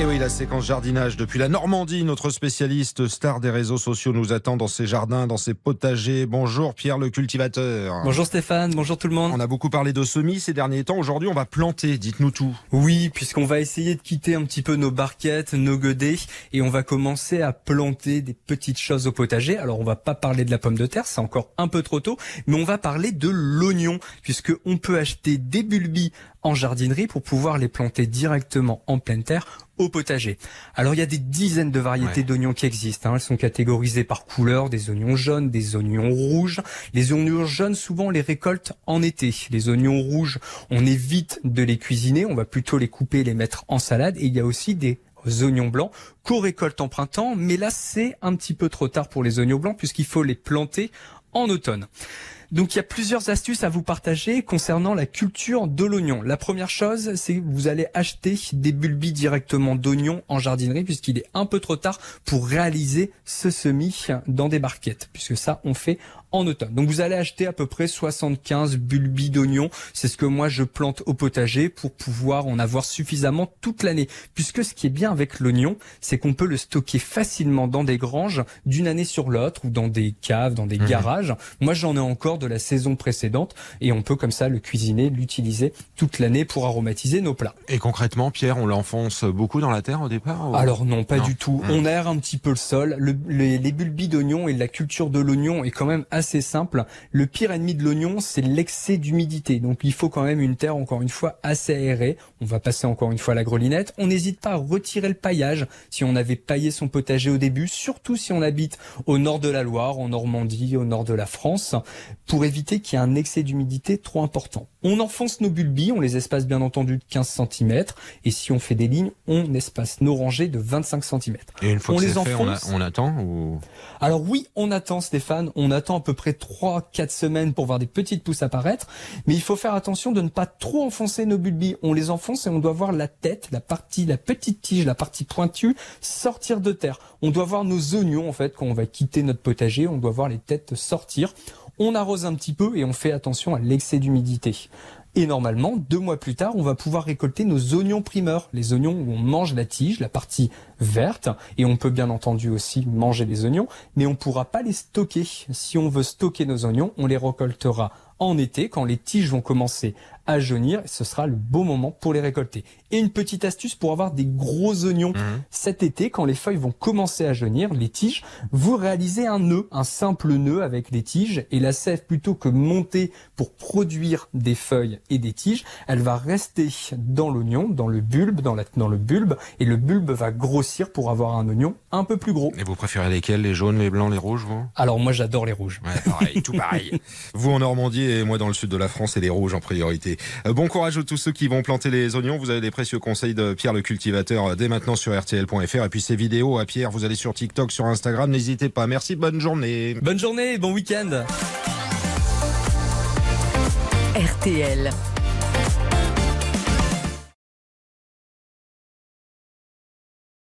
Et oui, la séquence jardinage depuis la Normandie, notre spécialiste star des réseaux sociaux nous attend dans ses jardins, dans ses potagers. Bonjour Pierre le cultivateur. Bonjour Stéphane, bonjour tout le monde. On a beaucoup parlé de semis ces derniers temps. Aujourd'hui, on va planter. Dites-nous tout. Oui, puisqu'on va essayer de quitter un petit peu nos barquettes, nos godets, et on va commencer à planter des petites choses au potager. Alors, on va pas parler de la pomme de terre, c'est encore un peu trop tôt, mais on va parler de l'oignon, puisque on peut acheter des bulbis en jardinerie pour pouvoir les planter directement en pleine terre au potager. Alors il y a des dizaines de variétés d'oignons qui existent. Hein. Elles sont catégorisées par couleur, des oignons jaunes, des oignons rouges. Les oignons jaunes, souvent, on les récolte en été. Les oignons rouges, on évite de les cuisiner. On va plutôt les couper, les mettre en salade. Et il y a aussi des oignons blancs qu'on récolte en printemps. Mais là, c'est un petit peu trop tard pour les oignons blancs puisqu'il faut les planter en automne. Donc il y a plusieurs astuces à vous partager concernant la culture de l'oignon. La première chose, c'est que vous allez acheter des bulbis directement d'oignons en jardinerie puisqu'il est un peu trop tard pour réaliser ce semis dans des barquettes puisque ça on fait en automne. Donc vous allez acheter à peu près 75 bulbis d'oignons. C'est ce que moi je plante au potager pour pouvoir en avoir suffisamment toute l'année. Puisque ce qui est bien avec l'oignon, c'est qu'on peut le stocker facilement dans des granges d'une année sur l'autre ou dans des caves, dans des mmh. garages. Moi j'en ai encore de la saison précédente et on peut comme ça le cuisiner, l'utiliser toute l'année pour aromatiser nos plats. Et concrètement, Pierre, on l'enfonce beaucoup dans la terre au départ Alors non, pas du tout. Mmh. On aère un petit peu le sol. les, les bulbis d'oignon et la culture de l'oignon est quand même assez assez simple. Le pire ennemi de l'oignon, c'est l'excès d'humidité. Donc il faut quand même une terre, encore une fois, assez aérée. On va passer encore une fois à la grelinette. On n'hésite pas à retirer le paillage si on avait paillé son potager au début, surtout si on habite au nord de la Loire, en Normandie, au nord de la France, pour éviter qu'il y ait un excès d'humidité trop important. On enfonce nos bulbis, on les espace bien entendu de 15 cm, et si on fait des lignes, on espace nos rangées de 25 cm. Et une fois on que les enfonce. on, attend ou... Alors oui, on attend Stéphane, on attend à peu près 3-4 semaines pour voir des petites pousses apparaître, mais il faut faire attention de ne pas trop enfoncer nos bulbis. On les enfonce et on doit voir la tête, la partie, la petite tige, la partie pointue sortir de terre. On doit voir nos oignons en fait quand on va quitter notre potager, on doit voir les têtes sortir. On arrose un petit peu et on fait attention à l'excès d'humidité. Et normalement, deux mois plus tard, on va pouvoir récolter nos oignons primeurs, les oignons où on mange la tige, la partie verte, et on peut bien entendu aussi manger les oignons, mais on ne pourra pas les stocker. Si on veut stocker nos oignons, on les récoltera en été quand les tiges vont commencer à jaunir. Ce sera le beau moment pour les récolter. Et une petite astuce pour avoir des gros oignons mhm. cet été, quand les feuilles vont commencer à jaunir, les tiges, vous réalisez un nœud, un simple nœud avec les tiges et la sève plutôt que monter pour produire des feuilles et des tiges, elle va rester dans l'oignon, dans le bulbe, dans, la, dans le bulbe et le bulbe va grossir pour avoir un oignon un peu plus gros. Et vous préférez lesquels Les jaunes, les blancs, les rouges, vous? Alors moi j'adore les rouges. Ouais, pareil, tout pareil. vous en Normandie et moi dans le sud de la France et les rouges en priorité. Euh, bon courage à tous ceux qui vont planter les oignons. Vous avez des précieux conseils de Pierre le cultivateur euh, dès maintenant sur rtl.fr. Et puis ces vidéos à Pierre, vous allez sur TikTok, sur Instagram, n'hésitez pas. Merci, bonne journée. Bonne journée, bon week-end. RTL.